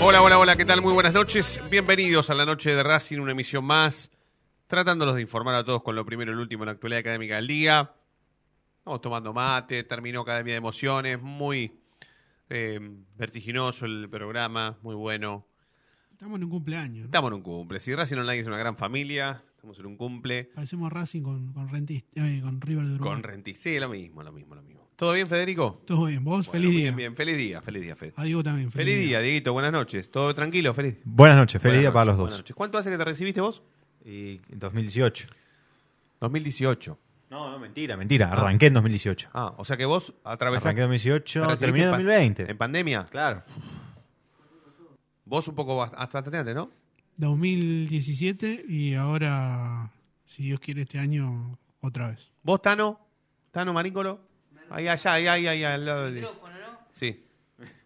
Hola, hola, hola, ¿qué tal? Muy buenas noches. Bienvenidos a la noche de Racing, una emisión más, tratándolos de informar a todos con lo primero y lo último en la actualidad académica del día. Estamos tomando mate, terminó Academia de Emociones, muy eh, vertiginoso el programa, muy bueno. Estamos en un cumpleaños. ¿no? Estamos en un cumple. Si Racing Online es una gran familia, estamos en un cumple. Parecemos Racing con, con, Rentis- eh, con River de Uruguay. Con Renticé, lo mismo, lo mismo, lo mismo. ¿Todo bien, Federico? Todo bien, vos, Bueno, feliz bien, día. Bien, feliz día, feliz día, Fede. A Diego también. Feliz día, Dieguito, buenas noches. ¿Todo tranquilo, feliz? Buenas noches, feliz Buenas día para los buenas dos. noches. ¿Cuánto hace que te recibiste vos? Y en 2018. 2018. No, no, mentira, mentira. Arranqué en 2018. Ah, o sea que vos atravesaste. Arranqué en 2018, te recibiste terminé en pa- 2020. ¿En pandemia? Claro. Vos un poco bast- bastante antes, ¿no? 2017 y ahora, si Dios quiere, este año otra vez. ¿Vos, Tano? ¿Tano Maríncolo? Ahí, allá, ahí, ahí, ahí, al lado del... Micrófono, ¿no? Sí.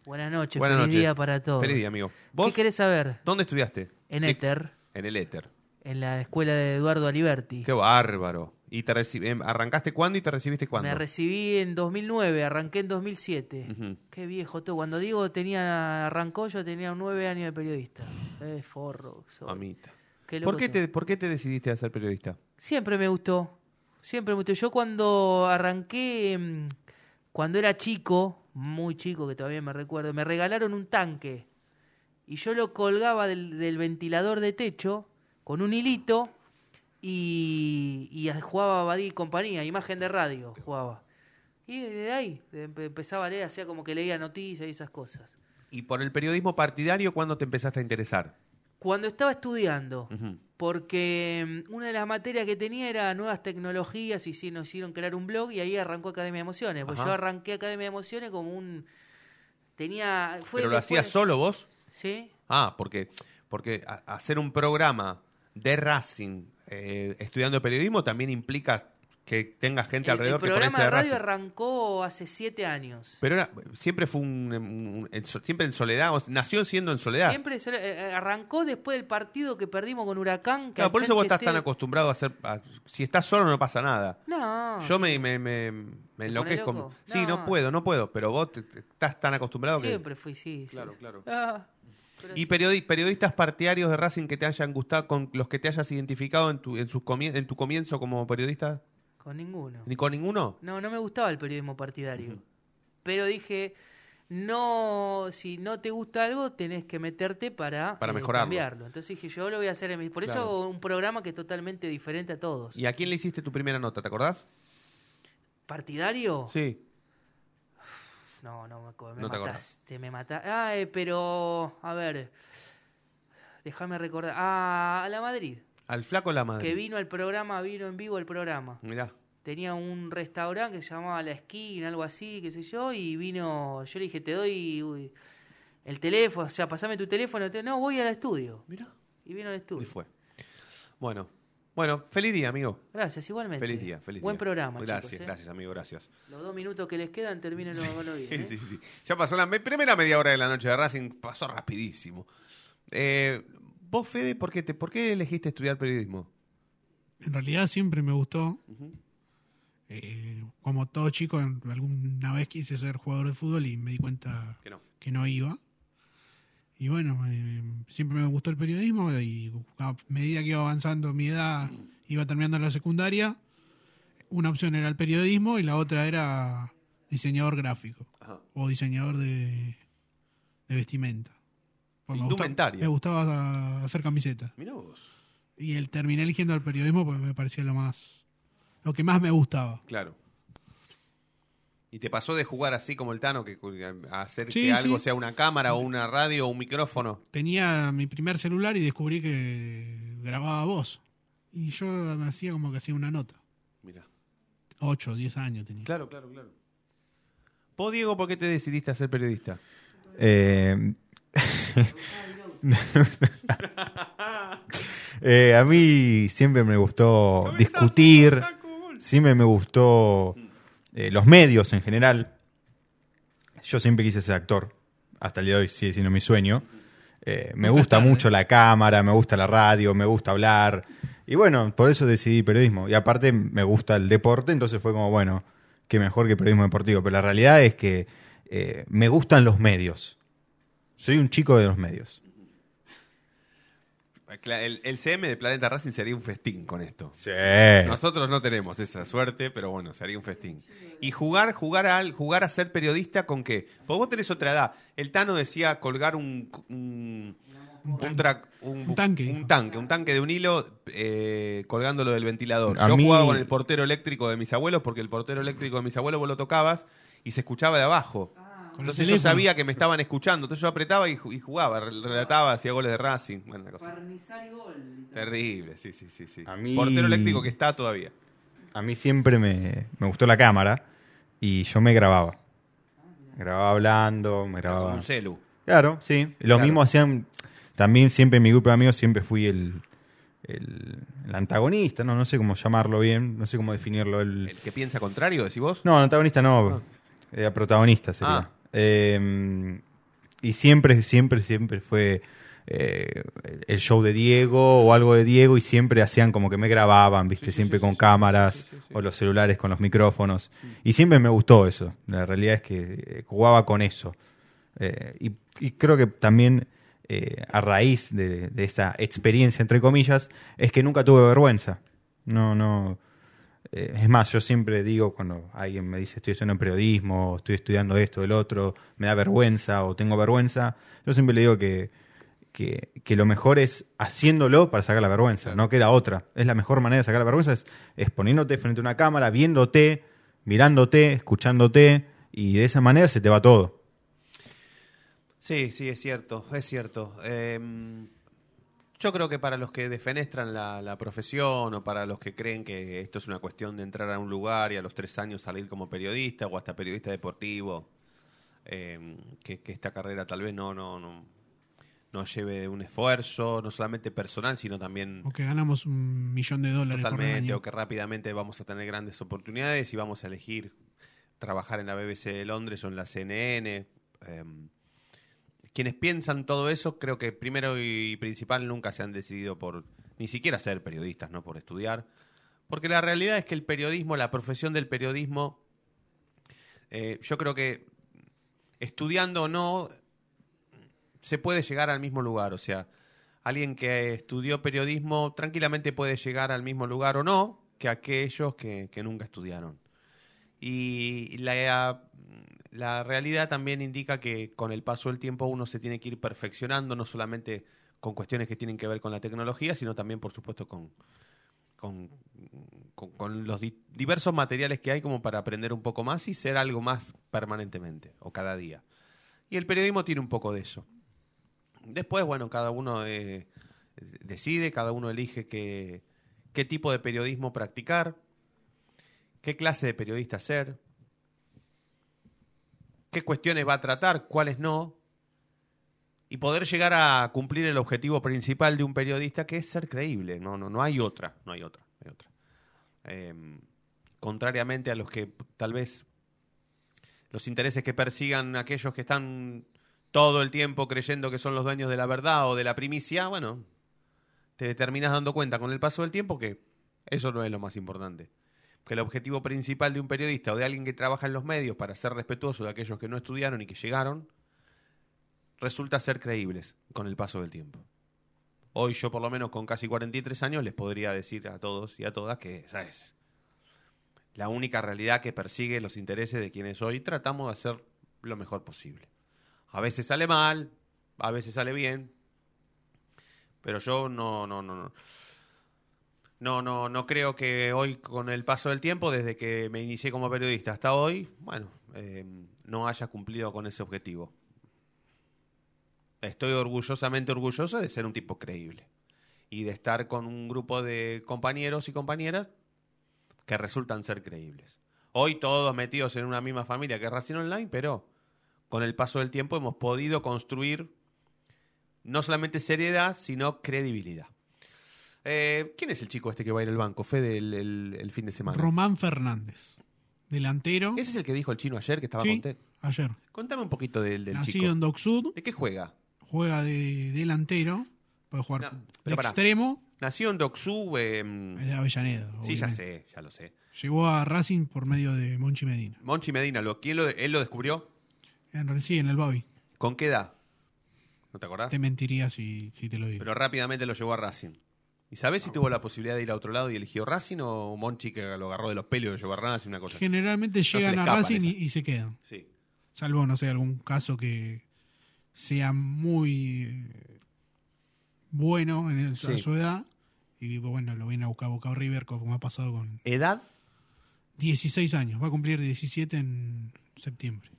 Buenas noches, Buenas feliz noches. día para todos. Feliz día, amigo. ¿Vos? ¿Qué querés saber? ¿Dónde estudiaste? En Sí, Éter, En el éter. en la escuela de Eduardo Aliberti. Qué bárbaro. ¿Y te reci- em, arrancaste cuándo y te recibiste cuándo? Me recibí en 2009, arranqué en 2007. Ujú. Qué viejo todo. Cuando Diego tenía, arrancó, yo tenía nueve años de periodista. Eh, forro. soy. Mamita. Qué loco ¿Por qué, soy. te, ¿Por qué te decidiste a ser periodista? Siempre me gustó. Siempre me gustó. Yo cuando arranqué, mm, cuando era chico, muy chico que todavía me recuerdo, me regalaron un tanque. Y yo lo colgaba del, del ventilador de techo con un hilito y, y jugaba Badí y compañía, imagen de radio jugaba. Y de ahí empezaba a leer, hacía como que leía noticias y esas cosas. ¿Y por el periodismo partidario cuándo te empezaste a interesar? Cuando estaba estudiando. Porque mm, una de las materias que tenía era nuevas tecnologías y sí, nos hicieron crear un blog y ahí arrancó Academia de Emociones. Pues Ajá. yo arranqué Academia de Emociones como un... Tenía... Fue ¿Pero lo después- hacías solo vos? Sí. Ah, porque, porque hacer un programa de Racing eh, estudiando periodismo también implica que tengas gente El, el alrededor ahí programa de radio arrancó hace siete años. Pero era- siempre fue un, so- siempre en soledad, o- nació siendo en soledad. Siempre se- eh, arrancó después del partido que perdimos con Huracán. que Claro, por eso vos estás tan acostumbrado a hacer. a- si estás solo no pasa nada. No. Yo me, me, me, me enloquezco. Sí, no. Puedo, no puedo. Pero vos te- te- estás tan acostumbrado que. Siempre fui, sí. sí. Claro, claro. Ah, ¿Y sí. periodistas partidarios de Racing que te hayan gustado, con los que te hayas identificado en tu, en sus comie- en tu comienzo como periodista? Con ninguno. ¿Ni con ninguno? No, no me gustaba el periodismo partidario. Pero dije, no, si no te gusta algo, tenés que meterte para, Para eh, mejorarlo. cambiarlo. Entonces dije, yo lo voy a hacer en mi... Por eso Claro. un programa que es totalmente diferente a todos. ¿Y a quién le hiciste tu primera nota? ¿Te acordás? ¿Partidario? Sí. No, no me. Me No mataste, me mataste. Ah, eh, pero, a ver, déjame recordar. Ah, a la Madrid. Al flaco la madre. Que vino al programa, vino en vivo el programa. Mirá. tenía un restaurante que se llamaba La Esquina, algo así, qué sé yo, y vino, yo le dije, te doy uy, el teléfono, o sea, pasame tu teléfono, te- no, voy al estudio. Mirá. Y vino al Y estudio. fue. Bueno. Bueno, feliz día, amigo. Gracias, igualmente. Feliz día, feliz Buen día. programa, Gracias, chicos. ¿eh? gracias, amigo, gracias. Los dos minutos que les quedan, terminen lo bien. ¿eh? Sí, sí. Ya pasó la me- primera media hora de la noche de Racing, pasó rapidísimo. Eh, vos, Fede, ¿por qué, te, ¿por qué elegiste estudiar periodismo? En realidad siempre me gustó. Eh, como todo chico, alguna vez quise ser jugador de fútbol y me di cuenta Que no. que no iba. Y bueno, eh, siempre me gustó el periodismo y a medida que iba avanzando mi edad, iba terminando la secundaria, una opción era el periodismo y la otra era diseñador gráfico Ajá. o diseñador de, de vestimenta. Pues me, gustaba hacer camisetas. Mirá vos. Y el terminé eligiendo el periodismo porque me parecía lo más lo que más me gustaba. Claro. ¿Y te pasó de jugar así como el Tano, que a hacer Sí, que sí. algo sea una cámara o una radio o un micrófono? Tenía mi primer celular y descubrí que grababa voz. Y yo me hacía como que hacía una nota. Mira. 8, 10 años tenía. Claro, claro, claro. ¿Vos, Diego, por qué te decidiste a ser periodista? Eh, eh, a mí siempre me gustó discutir, siempre me gustó eh, los medios en general. Yo siempre quise ser actor, hasta el día de hoy sigue siendo mi sueño. Eh, me gusta mucho la cámara, me gusta la radio, me gusta hablar. Y bueno, por eso decidí periodismo. Y aparte me gusta el deporte, entonces fue como, bueno, qué mejor que periodismo deportivo. Pero la realidad es que eh, me gustan los medios. Soy un chico de los medios. El, el CM de Planeta Racing sería un festín con esto. Sí. Nosotros no tenemos esa suerte, pero bueno, sería un festín. Y jugar, jugar a, jugar a ser periodista con qué? Porque vos tenés otra edad. El Tano decía colgar un, un, un tra- un- Un tanque, un tanque, un tanque de un hilo eh, colgándolo del ventilador. A Yo mí- jugaba con el portero eléctrico de mis abuelos porque el portero eléctrico de mis abuelos vos lo tocabas y se escuchaba de abajo. Entonces yo sabía que me estaban escuchando, entonces yo apretaba y, ju- y jugaba, re- relataba, hacía goles de Racing. Bueno, una cosa. Terrible, sí, sí, sí, sí. A mí- Portero eléctrico que está todavía. A mí siempre me, me gustó la cámara y yo me grababa. Grababa hablando, me como grababa. un celu. Claro, sí. Lo Claro. mismo hacían. También siempre en mi grupo de amigos siempre fui el, el, el antagonista, no, no sé cómo llamarlo bien, no sé cómo definirlo. El, El que piensa contrario, decís vos. no, antagonista no, era protagonista sería. Ah. Eh, y siempre, siempre, siempre fue eh, el show de Diego o algo de Diego y siempre hacían como que me grababan, viste, Sí, sí, siempre sí, con cámaras o los celulares con los micrófonos. Y siempre me gustó eso. La realidad es que eh, jugaba con eso. Eh, y, y creo que también eh, a raíz de, de esa experiencia, entre comillas, es que nunca tuve vergüenza. No, no. Eh, es más, yo siempre digo cuando alguien me dice estoy estudiando periodismo, estoy estudiando esto, el otro, me da vergüenza o tengo vergüenza, yo siempre le digo que, que, que lo mejor es haciéndolo para sacar la vergüenza, no queda otra. Es la mejor manera de sacar la vergüenza, es, es poniéndote frente a una cámara, viéndote, mirándote, escuchándote, y de esa manera se te va todo. Sí, sí, es cierto, es cierto. Eh, yo creo que para los que defenestran la, la profesión o para los que creen que esto es una cuestión de entrar a un lugar y a los tres años salir como periodista o hasta periodista deportivo, eh, que, que esta carrera tal vez no, no, no, no lleve un esfuerzo, no solamente personal, sino también O que ganamos un millón de dólares por Totalmente, año. o que rápidamente vamos a tener grandes oportunidades y vamos a elegir trabajar en la BBC de Londres o en la CNN. Eh, quienes piensan todo eso, creo que primero y principal nunca se han decidido por ni siquiera ser periodistas, no por estudiar. Porque la realidad es que el periodismo, la profesión del periodismo, eh, yo creo que estudiando o no, se puede llegar al mismo lugar. O sea, alguien que estudió periodismo tranquilamente puede llegar al mismo lugar o no que aquellos que, que nunca estudiaron. Y la, la realidad también indica que con el paso del tiempo uno se tiene que ir perfeccionando, no solamente con cuestiones que tienen que ver con la tecnología, sino también, por supuesto, con, con, con- los di- diversos materiales que hay como para aprender un poco más y ser algo más permanentemente o cada día. Y el periodismo tiene un poco de eso. Después, bueno, cada uno eh, decide, cada uno elige qué, qué tipo de periodismo practicar, qué clase de periodista ser, qué cuestiones va a tratar, cuáles no, y poder llegar a cumplir el objetivo principal de un periodista, que es ser creíble. No, no, no hay otra, no hay otra, hay otra. Eh, contrariamente a los que tal vez los intereses que persigan aquellos que están todo el tiempo creyendo que son los dueños de la verdad o de la primicia, bueno, te terminas dando cuenta con el paso del tiempo que eso no es lo más importante. Que el objetivo principal de un periodista o de alguien que trabaja en los medios para ser respetuoso de aquellos que no estudiaron y que llegaron, resulta ser creíbles con el paso del tiempo. Hoy yo por lo menos con casi 43 años les podría decir a todos y a todas que esa es la única realidad que persigue los intereses de quienes hoy tratamos de hacer lo mejor posible. A veces sale mal, a veces sale bien, pero yo no, no, no, no. No, no, no creo que hoy, con el paso del tiempo, desde que me inicié como periodista hasta hoy, bueno, eh, no haya cumplido con ese objetivo. Estoy orgullosamente orgulloso de ser un tipo creíble y de estar con un grupo de compañeros y compañeras que resultan ser creíbles. Hoy todos metidos en una misma familia que es Racing Online, pero con el paso del tiempo hemos podido construir no solamente seriedad, sino credibilidad. Eh, ¿Quién es el chico este que va a ir al banco? Fede el, el- el fin de semana. Román Fernández, delantero. Ese es el que dijo el chino ayer que estaba Sí, contento. ayer. Contame un poquito del, del Nacido chico. en Dock Sud, ¿De qué juega? juega de delantero, puede jugar No, de pero pará. extremo, Nació en Doxú. eh, es de Avellaneda. sí, ya obviamente. sé, ya lo sé. Llegó a Racing por medio de Monchi Medina. Monchi Medina, ¿lo, ¿quién lo, él lo descubrió? En, sí, en el Babi. ¿Con qué edad? ¿No te acordás? Te mentiría si, si te lo digo. Pero rápidamente lo llevó a Racing. ¿Y sabés si tuvo la posibilidad de ir a otro lado y eligió Racing o Monchi que lo agarró de los pelos y lo llevó a Racing? Una cosa? Generalmente llegan le a Racing y, se quedan. Sí. Salvo, no sé, algún caso que sea muy eh, bueno en el- Sí. a su edad. Y bueno, lo viene a buscar Boca River, como ha pasado con ¿Edad? 16 años. Va a cumplir 17 en septiembre.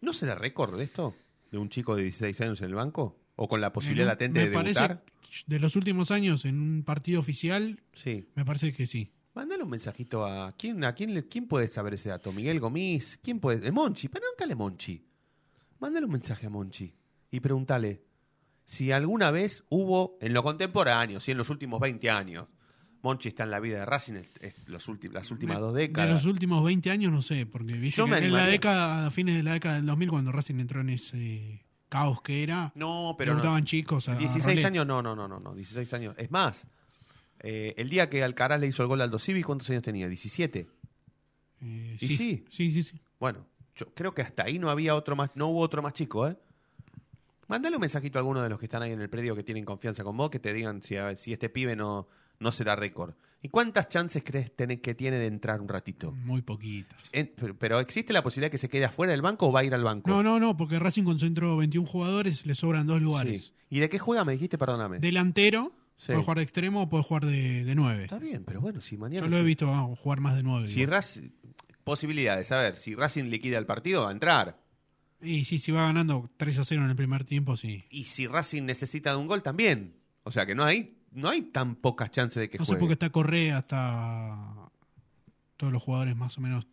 ¿No será récord de esto? ¿De un chico de 16 años en el banco? ¿O con la posibilidad latente me de parece, debutar? De los últimos años, en un partido oficial, Sí. me parece que sí. Mándale un mensajito a. ¿Quién, a quién, quién puede saber ese dato? ¿Miguel Gomis? ¿Quién puede? El Monchi. Pregúntale Monchi. Mándale un mensaje a Monchi y pregúntale si alguna vez hubo, en lo contemporáneo, si en los últimos 20 años, Monchi está en la vida de Racing es- los últimos, las últimas De- dos De décadas. los últimos 20 años, no sé, porque viste Yo que me en la década, a fines de la década del 2000, cuando Racing entró en ese caos que era, No, pero. no. debutaban chicos. A, a 16 roleta. años, no, no, no, no, no, 16 años. Es más, eh, el día que Alcaraz le hizo el gol al Aldo Civi, ¿cuántos años tenía? 17. Eh, ¿Y sí. sí? sí, sí, sí. Bueno, yo creo que hasta ahí no había otro más, no hubo otro más chico, ¿eh? Mándale un mensajito a alguno de los que están ahí en el predio que tienen confianza con vos, que te digan si, a- si este pibe no, no será récord. ¿Y cuántas chances crees que tiene de entrar un ratito? Muy poquitas. Pero, ¿existe la posibilidad que se quede afuera del banco o va a ir al banco? No, no, no, porque Racing concentró 21 jugadores, le sobran dos lugares. Sí. ¿Y de qué juega? Me dijiste, perdóname. Delantero, Sí. puede jugar de extremo o puede jugar de, de 9. Está bien, pero bueno, si mañana... Yo lo he visto ah, jugar más de 9. Si Racing, posibilidades, a ver, si Racing liquida el partido, va a entrar. Y sí, si va ganando 3 a 0 en el primer tiempo, sí. Y si Racing necesita de un gol, también. O sea que no hay, no hay tan pocas chances de que No sé juegue. por qué está Correa, hasta todos los jugadores más o menos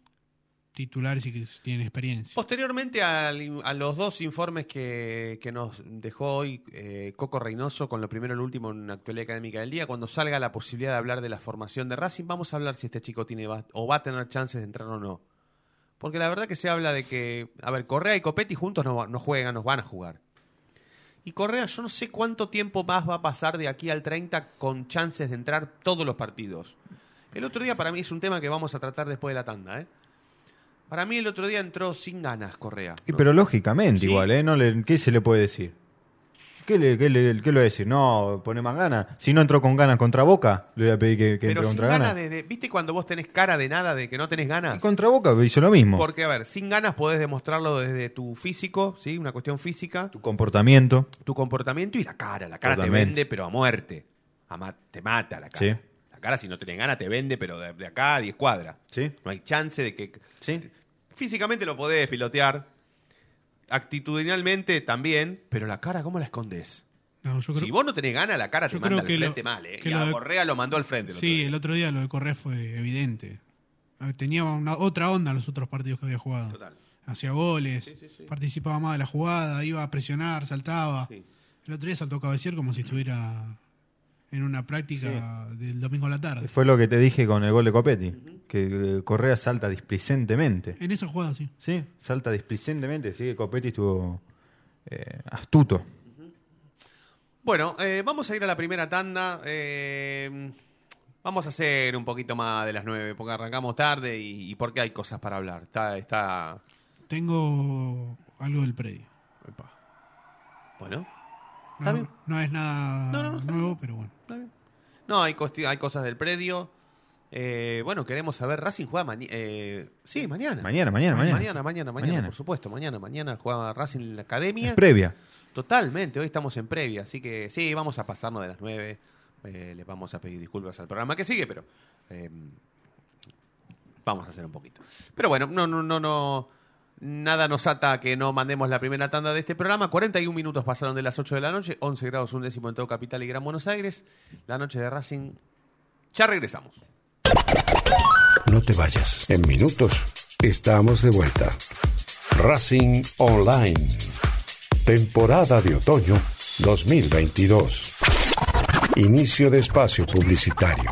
titulares y que tienen experiencia. Posteriormente al- a los dos informes que, que nos dejó hoy eh, Coco Reynoso con lo primero y lo último en la actualidad académica del día, cuando salga la posibilidad de hablar de la formación de Racing, vamos a hablar si este chico tiene va- o va a tener chances de entrar o no. Porque la verdad que se habla de que, a ver, Correa y Copetti juntos no, no juegan, nos van a jugar. Y Correa, yo no sé cuánto tiempo más va a pasar de aquí al 30 con chances de entrar todos los partidos. El otro día para mí es un tema que vamos a tratar después de la tanda, ¿eh? Para mí el otro día entró sin ganas Correa. Y ¿no? pero lógicamente Sí. igual, ¿eh? No le- ¿Qué se le puede decir? ¿Qué le, qué le, qué le voy a decir? No, pone más ganas. Si no entró con ganas contra Boca, le voy a pedir que, que Pero entre sin contra ganas ganas. de, de- ¿Viste cuando vos tenés cara de nada, de que no tenés Y ganas? contra Boca hizo lo mismo. Porque, a ver, sin ganas podés demostrarlo desde tu físico, ¿sí? Una cuestión física, Tu comportamiento. tu comportamiento y la cara. La cara te vende, pero a muerte. A ma- te mata la cara. Sí. La cara, si no tenés ganas, te vende, pero de, de acá a 10 cuadras. ¿Sí? No hay chance de que... Sí. Físicamente lo podés pilotear. Actitudinalmente también. Pero la cara, ¿cómo la escondes? No, yo creo, Si vos no tenés ganas, la cara te manda al lo- frente mal, ¿eh? que Y a de- Correa lo mandó al frente. el sí, el otro día lo de Correa fue evidente. Tenía una, otra onda en los otros partidos que había jugado. Total. Hacía goles, Sí, sí, sí. participaba más de la jugada, iba a presionar, saltaba. Sí. El otro día saltó a cabecear como si estuviera en una práctica del domingo a la tarde. Fue lo que te dije con el gol de Copetti. Que eh, Correa salta displicentemente. En esa jugada, sí. Sí, salta displicentemente. Así que Copetti estuvo eh, astuto. Bueno, eh, vamos a ir a la primera tanda. eh, vamos a hacer un poquito más de las nueve, porque arrancamos tarde y, y porque hay cosas para hablar. Está, está. Tengo algo del predio. epa. Bueno, Está No, bien. no es nada No, no, no, está nuevo, pero bueno. está bien. No, hay, hay cosas del predio. Eh, bueno, queremos saber. Racing juega mañana. sí, mañana. Mañana, mañana, mañana. Mañana, mañana, mañana, Mañana. por supuesto. Mañana, mañana juega Racing en la academia. Es previa. Totalmente, hoy estamos en previa, así que sí, vamos a pasarnos de las 9. Eh, les vamos a pedir disculpas al programa que sigue, pero eh, vamos a hacer un poquito. Pero bueno, no, no, no, no. Nada nos ata que no mandemos la primera tanda de este programa. 41 minutos pasaron de las 8 de la noche, 11 grados un décimo en todo Capital y Gran Buenos Aires. La noche de Racing. Ya regresamos. No te vayas. En minutos estamos de vuelta. Racing Online. Temporada de otoño 2022. Inicio de espacio publicitario.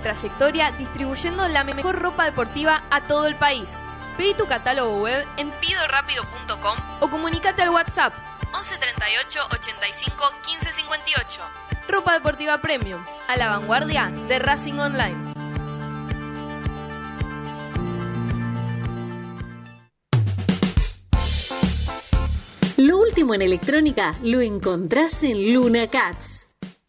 trayectoria distribuyendo la mejor ropa deportiva a todo el país. Pedí tu catálogo web en pidorapido.com o comunícate al WhatsApp 11 38 85 15 58. Ropa deportiva premium, a la vanguardia de Racing Online. Lo último en electrónica lo encontrás en Luna Cats.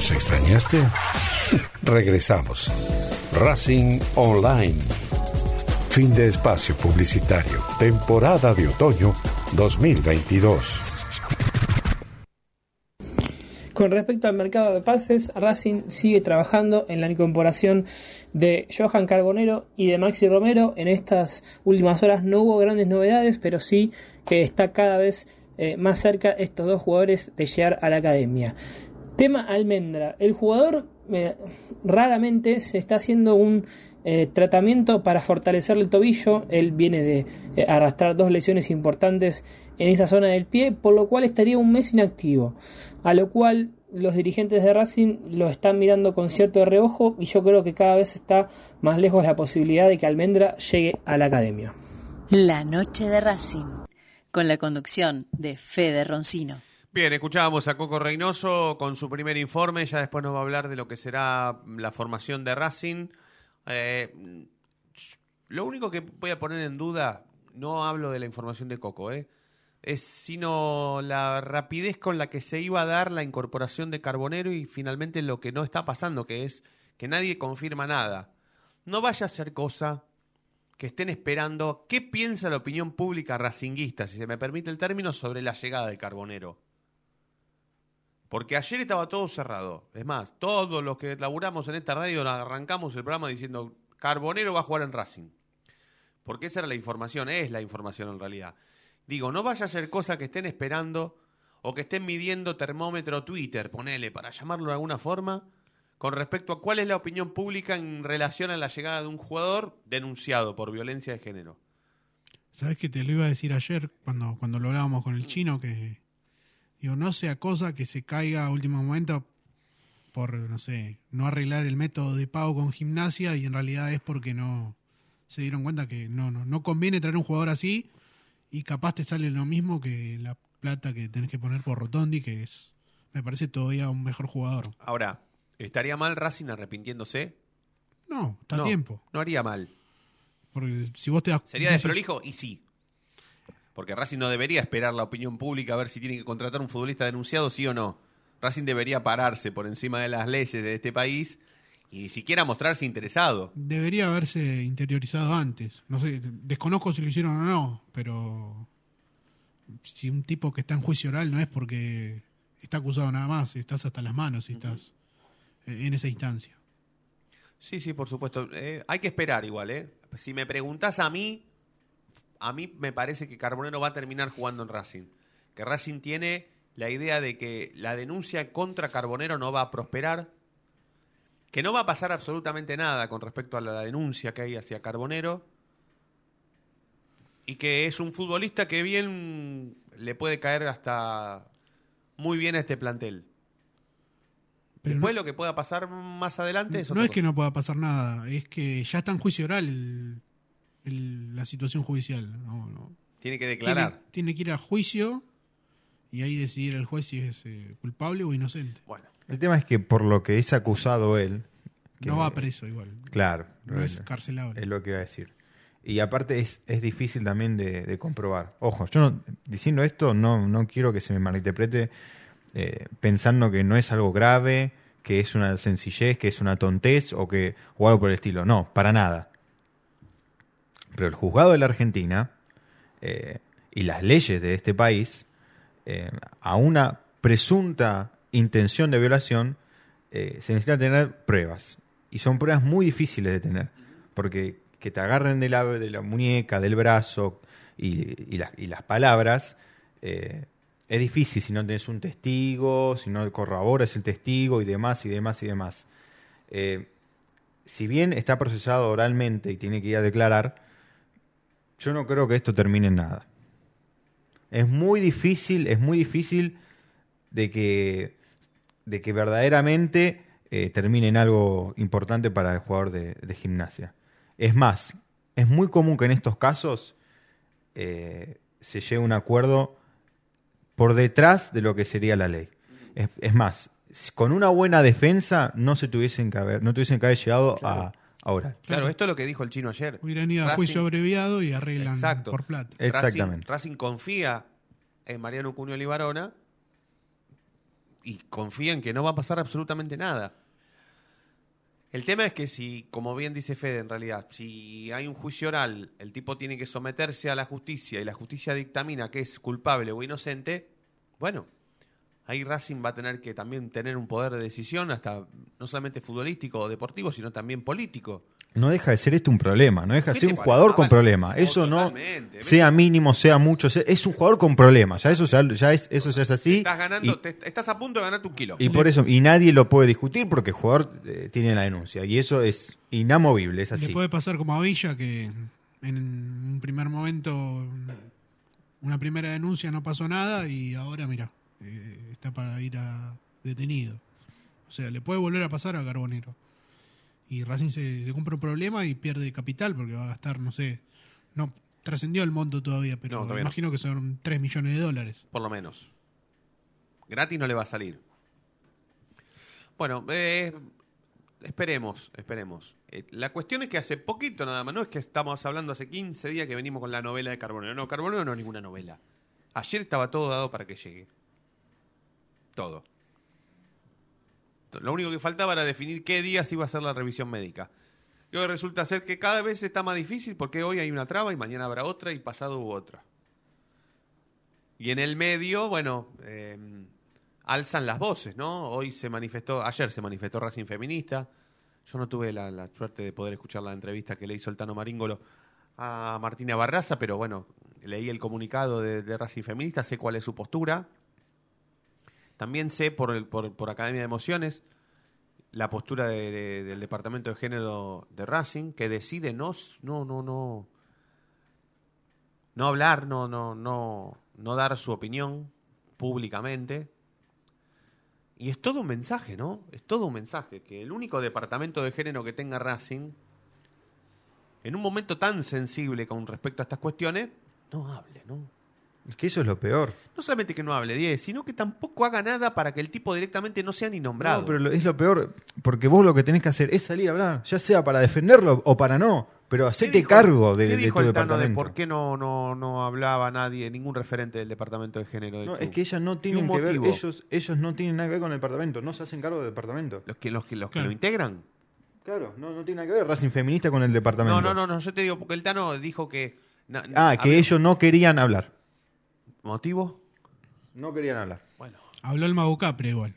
¿Nos extrañaste? Regresamos. Racing Online. Fin de espacio publicitario. Temporada de otoño 2022. Con respecto al mercado de pases, Racing sigue trabajando en la incorporación de Johan Carbonero y de Maxi Romero. En estas últimas horas no hubo grandes novedades, pero sí que está cada vez eh, más cerca estos dos jugadores de llegar a la academia. Tema Almendra. El jugador eh, raramente se está haciendo un eh, tratamiento para fortalecerle el tobillo. Él viene de eh, arrastrar dos lesiones importantes en esa zona del pie, por lo cual estaría un mes inactivo. A lo cual los dirigentes de Racing lo están mirando con cierto reojo y yo creo que cada vez está más lejos la posibilidad de que Almendra llegue a la academia. La noche de Racing, con la conducción de Fede Roncino. Bien, escuchábamos a Coco Reynoso con su primer informe, ya después nos va a hablar de lo que será la formación de Racing. Eh, lo único que voy a poner en duda, no hablo de la información de Coco, ¿eh? es sino la rapidez con la que se iba a dar la incorporación de Carbonero y finalmente lo que no está pasando, que es que nadie confirma nada. No vaya a ser cosa que estén esperando qué piensa la opinión pública racinguista, si se me permite el término, sobre la llegada de Carbonero. Porque ayer estaba todo cerrado. Es más, todos los que laburamos en esta radio arrancamos el programa diciendo Carbonero va a jugar en Racing. Porque esa era la información, es la información en realidad. Digo, no vaya a ser cosa que estén esperando o que estén midiendo termómetro Twitter, ponele, para llamarlo de alguna forma, con respecto a cuál es la opinión pública en relación a la llegada de un jugador denunciado por violencia de género. ¿Sabes que te lo iba a decir ayer cuando, cuando lo hablábamos con el chino? Que digo, no sea cosa que se caiga a último momento por, no sé, no arreglar el método de pago con gimnasia y en realidad es porque no se dieron cuenta que no, no, no conviene traer un jugador así y capaz te sale lo mismo que la plata que tenés que poner por Rotondi, que es, me parece todavía un mejor jugador. Ahora, ¿estaría mal Racing arrepintiéndose? No, está a no, tiempo. No haría mal. Porque si vos te das ¿Sería desprolijo? Y sí. Porque Racing no debería esperar la opinión pública a ver si tiene que contratar un futbolista denunciado, sí o no. Racing debería pararse por encima de las leyes de este país y ni siquiera mostrarse interesado. Debería haberse interiorizado antes. No sé, desconozco si lo hicieron o no, pero si un tipo que está en juicio oral no es porque está acusado nada más, estás hasta las manos y estás eh, en esa instancia. Sí, sí, por supuesto. Eh, hay que esperar igual, ¿eh? Si me preguntás a mí, a mí me parece que Carbonero va a terminar jugando en Racing. Que Racing tiene la idea de que la denuncia contra Carbonero no va a prosperar, que no va a pasar absolutamente nada con respecto a la denuncia que hay hacia Carbonero, y que es un futbolista que bien le puede caer hasta muy bien a este plantel. Pero Después no- lo que pueda pasar más adelante es No otra es que no pueda pasar nada, es que ya está en juicio oral el- el- la situación judicial. No, no. Tiene que declarar. Tiene, tiene que ir a juicio y ahí decidir el juez si es eh, culpable o inocente. Bueno. El tema es que por lo que es acusado él. que- No va preso igual. Claro. No es carcelable. Es lo que iba a decir. Y aparte es, es difícil también de, de comprobar. Ojo, yo no- diciendo esto no, no quiero que se me malinterprete eh, pensando que no es algo grave, que es una sencillez, que es una tontez o, que, o algo por el estilo. No, para nada. Pero el juzgado de la Argentina eh, y las leyes de este país eh, a una presunta intención de violación eh, se necesita tener pruebas. Y son pruebas muy difíciles de tener. Porque que te agarren de la, de la muñeca, del brazo y, las- y las palabras, es difícil si no tenés un testigo, si no corroboras el testigo y demás y demás y demás. Si bien está procesado oralmente y tiene que ir a declarar, yo no creo que esto termine en nada. Es muy difícil, es muy difícil de que, de que verdaderamente eh, termine en algo importante para el jugador de, gimnasia. Es más, es muy común que en estos casos eh, se llegue a un acuerdo por detrás de lo que sería la ley. Es, más, con una buena defensa no se tuviesen que haber, no tuviesen que haber llegado a, a oral. Claro, esto es lo que dijo el chino ayer. Hubieran ido a Racing- juicio abreviado y arreglan Exacto. por plata. Exactamente. Racing, Racing confía en Mariano Cunio Libarona y confía en que no va a pasar absolutamente nada. El tema es que si, como bien dice Fede, en realidad, si hay un juicio oral, el tipo tiene que someterse a la justicia y la justicia dictamina que es culpable o inocente, bueno, ahí Racing va a tener que también tener un poder de decisión, hasta no solamente futbolístico o deportivo, sino también político. no deja de ser esto un problema, no deja de ¿Qué ser un jugador con. No, Eso no, sea mínimo, sea mucho, sea- es un jugador con problemas. Ya eso ya, ya es, eso ya es así. Estás ganando, y, te- estás a punto de ganarte un kilo. y por eso, y nadie lo puede discutir porque el jugador eh, tiene la denuncia. Y eso es inamovible, es Le así. puede pasar como a Villa, que en un primer momento, una primera denuncia no pasó nada y ahora, mira, eh, está para ir a detenido. O sea, le puede volver a pasar a Carbonero. Y Racing se, se compra un problema y pierde capital porque va a gastar, no sé, no trascendió el monto todavía, pero No, todavía no. imagino que son 3 millones de dólares. Por lo menos. Gratis no le va a salir. Bueno, eh, esperemos, esperemos. Eh, la cuestión es que hace poquito nada más, no es que estamos hablando hace 15 días que venimos con la novela de Carbonero. No, Carbonero no es ninguna novela. Ayer estaba todo dado para que llegue. Todo. Lo único que faltaba era definir qué días iba a ser la revisión médica. Y hoy resulta ser que cada vez está más difícil porque hoy hay una traba y mañana habrá otra y pasado hubo otra. Y en el medio, bueno, eh, alzan las voces, ¿no? Hoy se manifestó, ayer se manifestó Racing Feminista. Yo no tuve la, suerte de poder escuchar la entrevista que le hizo el Maríngolo a Martina Barraza, pero bueno, leí el comunicado de, de Racing Feminista, sé cuál es su postura. También sé por, el, por, Academia de Emociones la postura de- de- del Departamento de Género de Racing, que decide no, no, no, no, no hablar, no, no, no, no dar su opinión públicamente. Y es todo un mensaje, ¿no? Es todo un mensaje. Que el único departamento de género que tenga Racing, en un momento tan sensible con respecto a estas cuestiones, no hable, ¿no? Es que eso es lo peor. No solamente que no hable 10, sino que tampoco haga nada para que el tipo directamente no sea ni nombrado. No, pero lo- es lo peor, porque vos lo que tenés que hacer es salir a hablar, ya sea para defenderlo o para no, pero ¿Qué hacete dijo- cargo de, ¿qué de dijo tu el Tano de departamento. por qué no, no, no hablaba nadie, ningún referente del departamento de género? del No, club? es que ellas no un tienen que ver, motivo. ellos, ellos no tienen nada que ver con el departamento, no se hacen cargo del departamento. Los que, los que, los que lo integran. Claro, no, no tiene nada que ver Racing Feminista con el departamento. No, no, no, no, yo te digo, porque el Tano dijo que... na- Ah, que ellos no querían hablar. ¿Motivo? No querían hablar. Bueno. Habló el Mago Capri igual.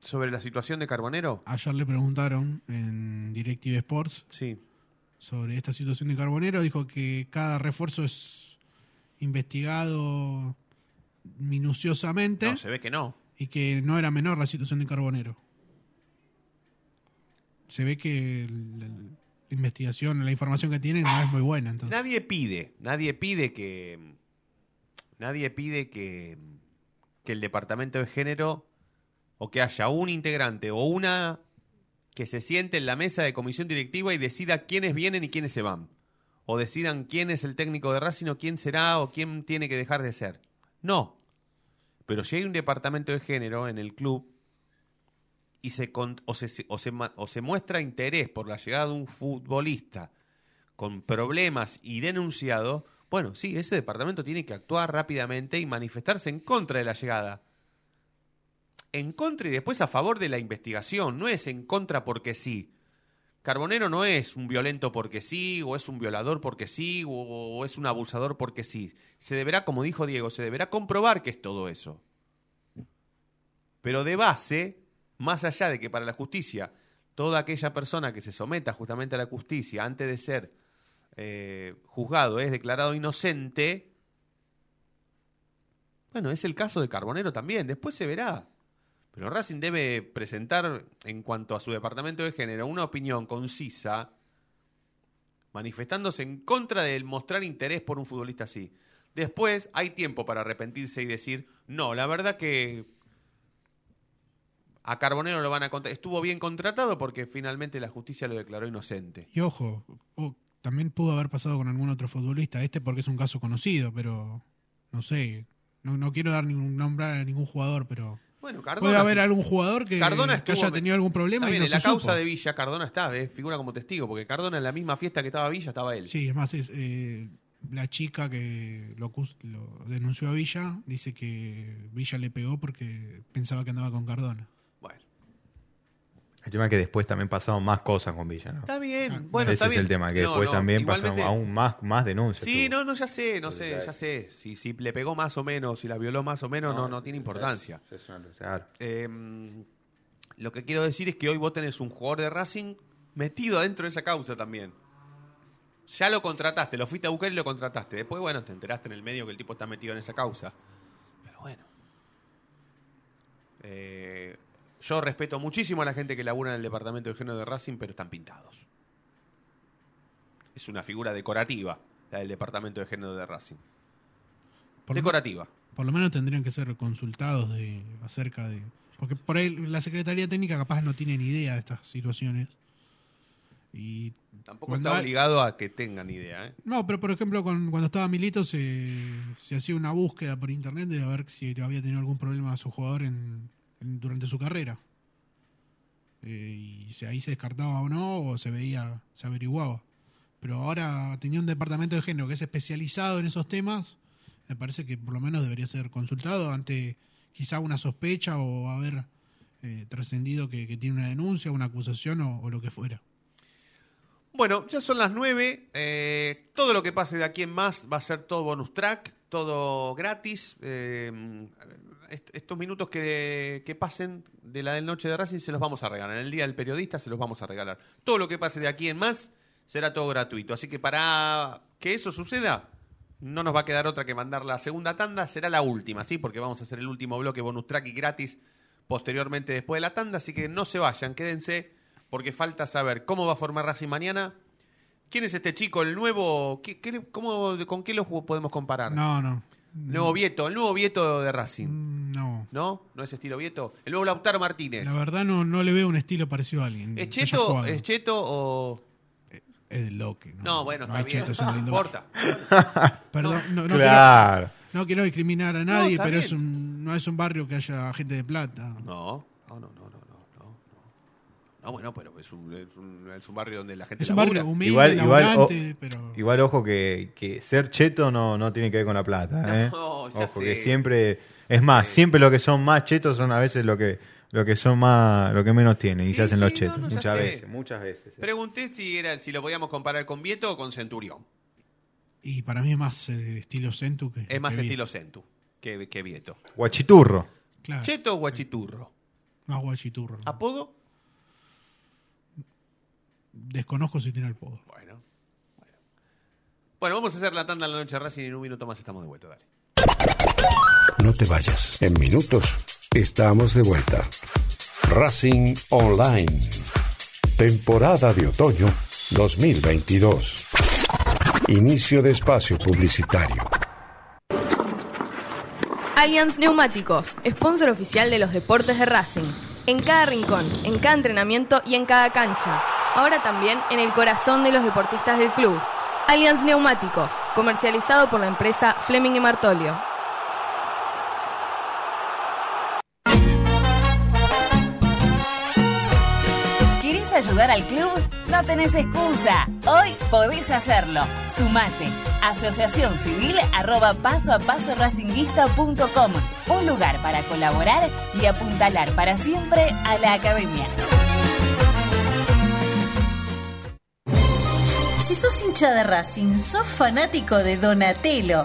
¿Sobre la situación de Carbonero? Ayer le preguntaron en Directive Sports Sí. sobre esta situación de Carbonero. Dijo que cada refuerzo es investigado minuciosamente No, se ve que no. y que no era menor la situación de Carbonero. Se ve que el- la investigación, la información que tienen no es muy buena. Entonces. Nadie pide, nadie pide que. Nadie pide que, que el departamento de género o que haya un integrante o una que se siente en la mesa de comisión directiva y decida quiénes vienen y quiénes se van. O decidan quién es el técnico de Racing o quién será o quién tiene que dejar de ser. No. Pero si hay un departamento de género en el club y se, o, se, o, se, o se muestra interés por la llegada de un futbolista con problemas y denunciado, bueno, sí, ese departamento tiene que actuar rápidamente y manifestarse en contra de la llegada. En contra y después a favor de la investigación, no es en contra porque sí. Carbonero no es un violento porque sí, o es un violador porque sí, o, o es un abusador porque sí. Se deberá, como dijo Diego, se deberá comprobar que es todo eso. Pero de base, más allá de que para la justicia, toda aquella persona que se someta justamente a la justicia antes de ser eh, juzgado es declarado inocente, bueno, es el caso de Carbonero también, después se verá. Pero Racing debe presentar, en cuanto a su departamento de género, una opinión concisa, manifestándose en contra del mostrar interés por un futbolista así. Después hay tiempo para arrepentirse y decir, no, la verdad que a Carbonero lo van a contra- estuvo bien contratado porque finalmente la justicia lo declaró inocente. Y ojo, también pudo haber pasado con algún otro futbolista, este porque es un caso conocido, pero no sé, no, no quiero dar ningún nombrar a ningún jugador, pero Bueno, Cardona puede haber algún jugador que, Cardona que haya tenido algún problema y no en la causa supo. de Villa, Cardona está, eh, figura como testigo, porque Cardona en la misma fiesta que estaba Villa estaba él. Sí, es más, es, eh, la chica que lo, lo denunció a Villa dice que Villa le pegó porque pensaba que andaba con Cardona. El tema es que después también pasaron más cosas con Villa, ¿no? está bien. Ah, Bueno, Ese está es bien. el tema, que No, después no, también igualmente- pasaron aún más, más denuncias. Sí, tuvo. no, no, ya sé, no Sí, sé, ya ya es. sé. Si, si le pegó más o menos, si la violó más o menos, no, no, tiene importancia. Es una- claro. Eh, lo que quiero decir es que hoy vos tenés un jugador de Racing metido adentro de esa causa también. Ya lo contrataste, lo fuiste a buscar y lo contrataste. Después, bueno, te enteraste en el medio que el tipo está metido en esa causa. Pero bueno. Eh, yo respeto muchísimo a la gente que labura en el departamento de género de Racing, pero están pintados. Es una figura decorativa, la del departamento de género de Racing. Por lo- decorativa. Por lo menos tendrían que ser consultados de acerca de... Porque por ahí la Secretaría Técnica capaz no tiene ni idea de estas situaciones. Y Tampoco está obligado a que tengan idea. ¿eh? No, pero por ejemplo, con- cuando estaba Milito se, se hacía una búsqueda por internet de ver si había tenido algún problema su jugador en- durante su carrera. Eh, y si ahí se descartaba o no, o se veía, se averiguaba. Pero ahora tenía un departamento de género que es especializado en esos temas, me parece que por lo menos debería ser consultado ante quizá una sospecha o haber eh, trascendido que, tiene una denuncia, una acusación o- o lo que fuera. Bueno, ya son las 9. eh, todo lo que pase de aquí en más va a ser todo bonus track, todo gratis. eh, est- estos minutos que, que pasen de la del Noche de Racing se los vamos a regalar. En el Día del Periodista se los vamos a regalar. Todo lo que pase de aquí en más será todo gratuito. Así que para que eso suceda, no nos va a quedar otra que mandar la segunda tanda. Será la última, ¿sí? Porque vamos a hacer el último bloque bonus track y gratis posteriormente después de la tanda. Así que no se vayan, quédense porque falta saber cómo va a formar Racing mañana. ¿Quién es este chico, el nuevo? ¿Qué, qué- cómo, ¿Con qué lo podemos comparar? No, no. Nuevo Vieto, el nuevo Vieto de Racing. Mm, No. ¿No? ¿No es estilo Vieto? El nuevo Lautaro Martínez. La verdad no, no le veo un estilo parecido a alguien. ¿Es cheto. ¿Es cheto o.? Es del loque. No, No, bueno, No está bien. No importa. Perdón, no, no Claro. quiero, no quiero discriminar a nadie, pero bien. es un, no es un barrio que haya gente de plata. No, no, no. no. No, bueno, pero es un, es un, es un barrio donde la gente Es un labura. barrio humilde, Igual, igual, laburante, o- pero... igual ojo que, que ser cheto no, no tiene que ver con la plata. ¿eh? No, ya ojo sé. que siempre, es más, siempre los que son más chetos son a veces lo que, lo que son más, lo que menos tienen y se hacen sí, los chetos. no, muchas sé. veces, muchas veces. ¿eh? Pregunté si era si lo podíamos comparar con Vieto o con Centurión. Y para mí es más eh, estilo Centu que... Es más que estilo Vieto. Centu que, que Vieto. Guachiturro. Claro, ¿Cheto o guachiturro? más guachiturro. ¿Apodo? Desconozco si tiene el poder. Bueno, bueno. Bueno, vamos a hacer la tanda en la noche de Racing y en un minuto más estamos de vuelta. Dale. No te vayas. En minutos estamos de vuelta. Racing Online. Temporada de otoño 2022. Inicio de espacio publicitario. Allianz Neumáticos, sponsor oficial de los deportes de Racing. En cada rincón, en cada entrenamiento y en cada cancha. Ahora también en el corazón de los deportistas del club. Allianz Neumáticos, comercializado por la empresa Fleming y Martolio. Al club? No tenés excusa. Hoy podés hacerlo. Sumate. Asociación Civil arroba paso a paso racinguista.com. Un lugar para colaborar y apuntalar para siempre a la academia. Si sos hincha de Racing, sos fanático de Donatello.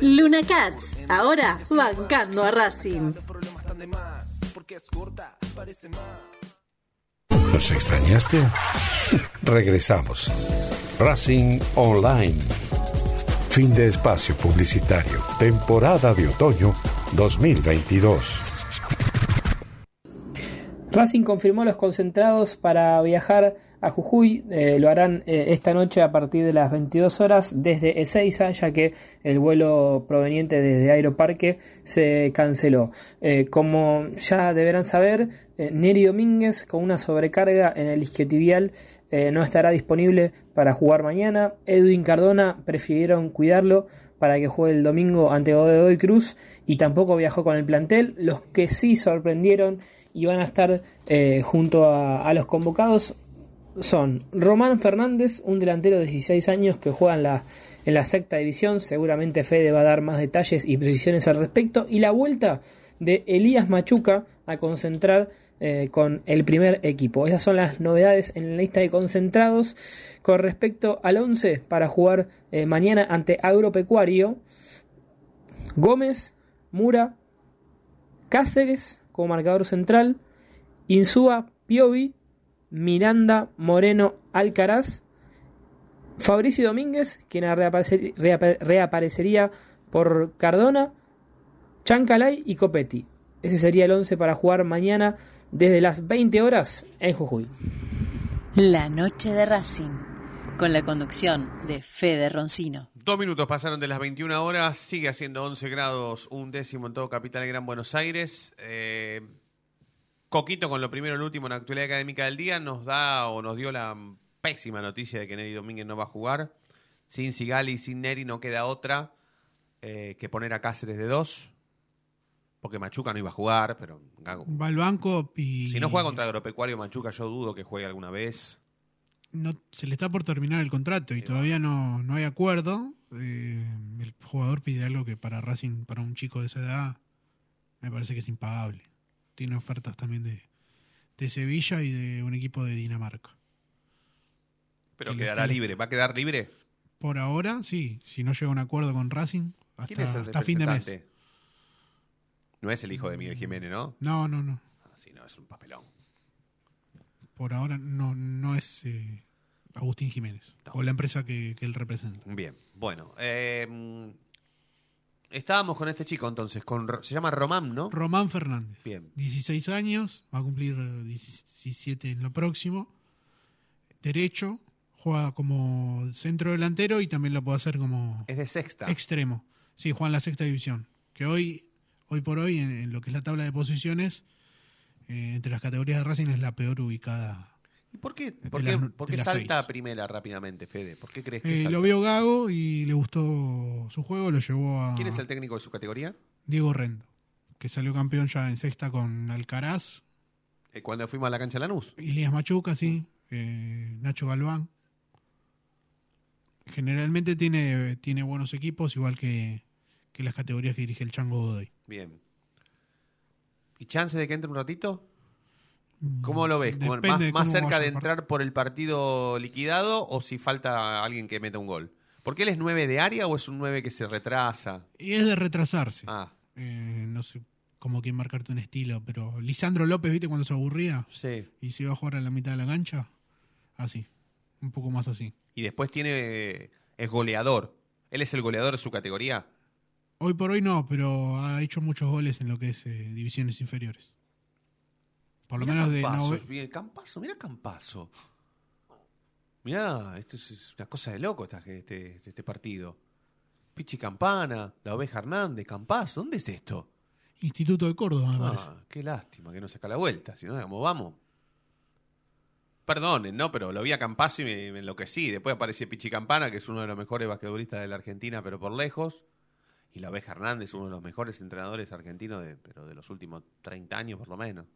Luna Cats, ahora bancando a Racing. ¿Nos extrañaste? Regresamos. Racing Online. Fin de espacio publicitario. Temporada de otoño 2022. Racing confirmó los concentrados para viajar a Jujuy. Eh, lo harán eh, esta noche a partir de las 22 horas desde Ezeiza, ya que el vuelo proveniente desde Aeroparque se canceló. Eh, como ya deberán saber, Neri Domínguez, con una sobrecarga en el isquiotibial, no estará disponible para jugar mañana. Edwin Cardona prefirieron cuidarlo para que juegue el domingo ante Godoy Cruz y tampoco viajó con el plantel. Los que sí sorprendieron y van a estar junto a, a los convocados son Román Fernández, un delantero de 16 años que juega en la, sexta división. Seguramente Fede va a dar más detalles y precisiones al respecto. Y la vuelta de Elías Machuca a concentrar eh, con el primer equipo. Esas son las novedades en la lista de concentrados. Con respecto al 11 para jugar eh, mañana ante Agropecuario, Gómez, Mura, Cáceres como marcador central, Insúa, Piovi, Miranda Moreno Alcaraz, Fabricio Domínguez, quien reaparecería por Cardona, Chancalay y Copetti. Ese sería el 11 para jugar mañana desde las 20 horas en Jujuy. La noche de Racing, con la conducción de Fede Roncino. Dos minutos pasaron de las 21 horas, sigue haciendo 11 grados, un décimo en todo Capital Gran Buenos Aires. Eh, Coquito con lo primero y lo último en la actualidad académica del día nos da o nos dio la pésima noticia de que Neri Domínguez no va a jugar. Sin Sigali y sin Neri no queda otra eh, que poner a Cáceres de dos. Porque Machuca no iba a jugar, pero... Va al banco y... Si no juega contra Agropecuario Machuca, yo dudo que juegue alguna vez. No, se le está por terminar el contrato y todavía no, no hay acuerdo. Eh, el jugador pide algo que para Racing, para un chico de esa edad, me parece que es impagable tiene ofertas también de, de Sevilla y de un equipo de Dinamarca. Pero quedará libre, ¿va a quedar libre? Por ahora, sí. Si no llega a un acuerdo con Racing, hasta, fin de mes. No es el hijo de Miguel Jiménez, ¿no? No, no, no. Ah, sí, no, es un papelón. Por ahora no, no es eh, Agustín Jiménez. O la empresa que, que él representa. Bien, bueno. Eh, Estábamos con este chico entonces, con se llama Román, ¿no? Román Fernández. Bien. 16 años, va a cumplir 17 en lo próximo. Derecho, juega como centro delantero y también lo puede hacer como... Es de sexta. Extremo. Sí, juega en la sexta división. Que hoy, hoy por hoy, en, lo que es la tabla de posiciones, eh, entre las categorías de Racing es la peor ubicada ¿Y por qué, por qué, salta a primera rápidamente, Fede? ¿Por qué crees que eh, Lo vio Gago y le gustó su juego, lo llevó a... ¿Quién es el técnico de su categoría? Diego Rendo, que salió campeón ya en sexta con Alcaraz. Eh, ¿Cuándo fuimos a la cancha Lanús? Elías Machuca, sí. Eh, Nacho Galván. Generalmente tiene, tiene buenos equipos, igual que, que las categorías que dirige el Chango Godoy. Bien. ¿Y chance de que entre un ratito? ¿Cómo lo ves? ¿Más, cerca de entrar por el partido liquidado o si falta alguien que meta un gol? ¿Porque él es 9 de área o es un 9 que se retrasa? Y es de retrasarse. Ah. Eh, no sé cómo quiere marcarte un estilo, pero Lisandro López, ¿viste cuando se aburría? Sí. Y se iba a jugar a la mitad de la cancha. Así. Un poco más así. Y después tiene. Es goleador. ¿Él es el goleador de su categoría? Hoy por hoy no, pero ha hecho muchos goles en lo que es eh, divisiones inferiores. Por lo menos de. Campazo, mira Campazo. Mirá, esto es una cosa de loco este, este, este partido. Pichi Campana, la oveja Hernández, Campazo, ¿dónde es esto? Instituto de Córdoba, me ah, Qué lástima que no saca la vuelta, si no, digamos, vamos. perdonen, ¿no? Pero lo vi a Campazo y me, me enloquecí. Después apareció Pichi Campana, que es uno de los mejores basquetbolistas de la Argentina, pero por lejos. Y la Oveja Hernández, uno de los mejores entrenadores argentinos de, pero de los últimos 30 años, por lo menos.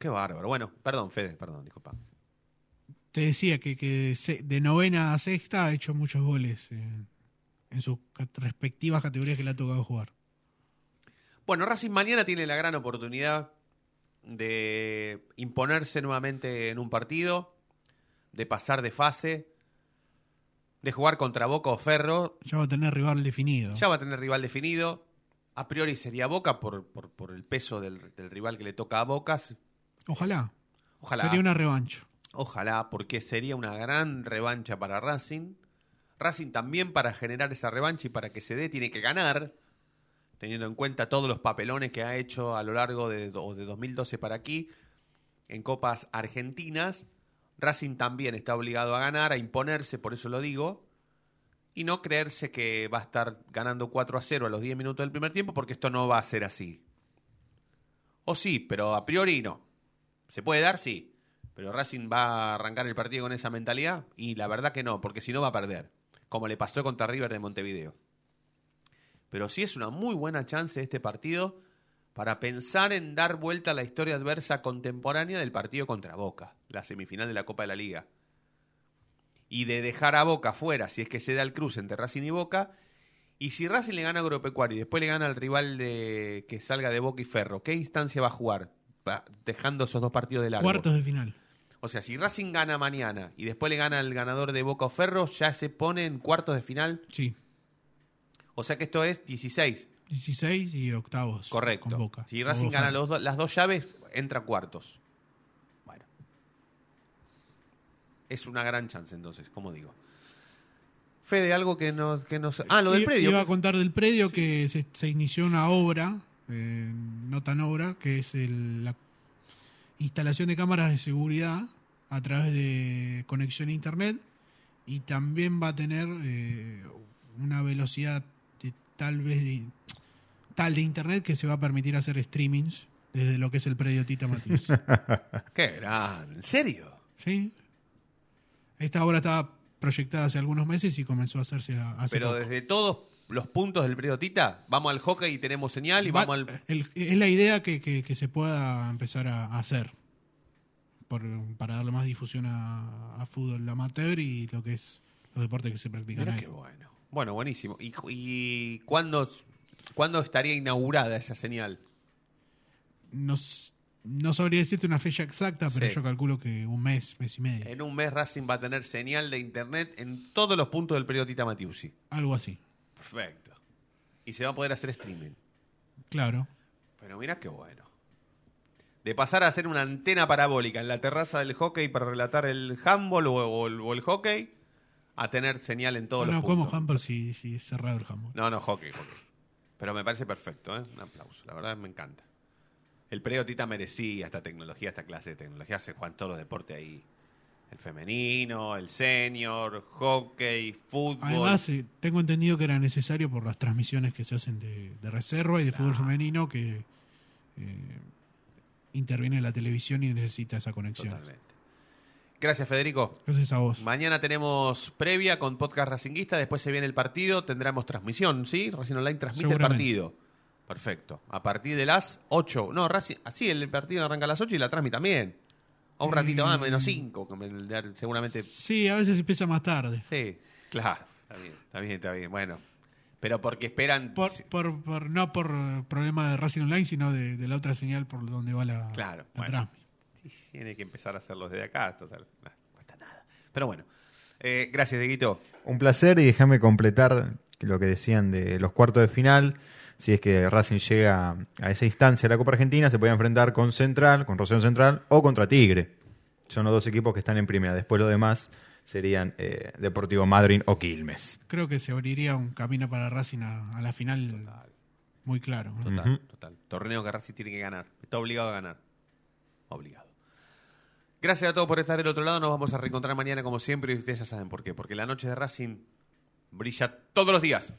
Qué bárbaro. Bueno, perdón, Fede, perdón, disculpa. Te decía que, de novena a sexta ha hecho muchos goles eh, en sus respectivas categorías que le ha tocado jugar. Bueno, Racing mañana tiene la gran oportunidad de imponerse nuevamente en un partido, de pasar de fase, de jugar contra Boca o Ferro. Ya va a tener rival definido. Ya va a tener rival definido. A priori sería Boca por, por, por el peso del, del rival que le toca a Boca. Ojalá. Ojalá. Sería una revancha. Ojalá, porque sería una gran revancha para Racing. Racing también para generar esa revancha y para que se dé tiene que ganar, teniendo en cuenta todos los papelones que ha hecho a lo largo de, de 2012 para aquí en copas argentinas. Racing también está obligado a ganar, a imponerse, por eso lo digo, y no creerse que va a estar ganando 4 a 0 a los 10 minutos del primer tiempo, porque esto no va a ser así. O sí, pero a priori no. ¿Se puede dar? Sí. Pero Racing va a arrancar el partido con esa mentalidad y la verdad que no, porque si no va a perder, como le pasó contra River de Montevideo. Pero sí es una muy buena chance este partido para pensar en dar vuelta a la historia adversa contemporánea del partido contra Boca, la semifinal de la Copa de la Liga. Y de dejar a Boca fuera, si es que se da el cruce entre Racing y Boca. Y si Racing le gana a Agropecuario y después le gana al rival de que salga de Boca y Ferro, ¿qué instancia va a jugar? Dejando esos dos partidos de largo. Cuartos de final. O sea, si Racing gana mañana y después le gana al ganador de Boca o Ferro, ya se pone en cuartos de final. Sí. O sea que esto es 16. 16 y octavos. Correcto. Con Boca. Si Racing gana los do- las dos llaves, entra a cuartos. Bueno. Es una gran chance entonces, como digo. Fede, algo que nos... Que nos... Ah, lo del predio. Iba a contar del predio que se, se inició una obra, eh, no tan obra, que es el- la instalación de cámaras de seguridad a través de conexión a internet y también va a tener eh, una velocidad de, tal vez de, tal de internet que se va a permitir hacer streamings desde lo que es el predio Tita Matius. Qué gran. ¿En serio? sí. Esta obra estaba proyectada hace algunos meses y comenzó a hacerse hace Pero poco. desde todos los puntos del predio Tita, vamos al hockey y tenemos señal y Va- vamos al... el- es la idea que, que- que se pueda empezar a, hacer por- para darle más difusión a, a fútbol amateur y lo que es los deportes que se practican Mirá ahí. qué bueno. Bueno, buenísimo. ¿Y, y cuándo, cuándo estaría inaugurada esa señal? No, s- no sabría decirte una fecha exacta, pero Sí. yo calculo que un mes, mes y medio, En un mes Racing va a tener señal de internet en todos los puntos del periodo Tita Matiusi. algo así. Perfecto. Y se va a poder hacer streaming. Claro. Pero mira qué bueno. De pasar a hacer una antena parabólica en la terraza del hockey para relatar el handball o, o el, o el hockey, a tener señal en todos no, los como puntos. handball si, si es cerrado el handball. No, no, hockey, hockey. Pero me parece perfecto, ¿eh? Un aplauso. La verdad me encanta. El Pereo Tita merecía esta tecnología, esta clase de tecnología. Se juegan todos los deportes ahí. El femenino, el senior, hockey, fútbol. Además, eh, tengo entendido que era necesario por las transmisiones que se hacen de, de reserva y de fútbol femenino que eh, interviene la televisión y necesita esa conexión. Totalmente. Gracias, Federico. Gracias a vos. Mañana tenemos previa con podcast Racinguista, después se viene el partido, tendremos transmisión, ¿sí? Racing Online transmite el partido. Perfecto. A partir de las 8. No, Racing, así el partido arranca a las 8 y la transmite también. O un ratito más, Mm. menos 5, seguramente. Sí, a veces empieza más tarde. Sí, claro. Está bien, está bien, está bien. Bueno, pero porque esperan... Por, por, por- no por problema de Racing Online, sino de, de la otra señal por donde va la, Claro, la bueno. transmi. Sí, Tiene que empezar a hacerlos desde acá, total. No cuesta nada. Pero bueno. Eh, gracias, Dieguito. Un placer y déjame completar lo que decían de los cuartos de final. Si es que Racing llega a esa instancia de la Copa Argentina, se puede enfrentar con Central, con Rosario Central o contra Tigre. Son los dos equipos que están en primera. Después los demás serían eh, Deportivo Madryn o Quilmes. Creo que se abriría un camino para Racing a, a la final muy claro. ¿no? Total, total. Torneo que Racing tiene que ganar. Está obligado a ganar. Obligado. Gracias a todos por estar del otro lado. Nos vamos a reencontrar mañana como siempre y ustedes ya saben por qué. Porque la noche de Racing brilla todos los días.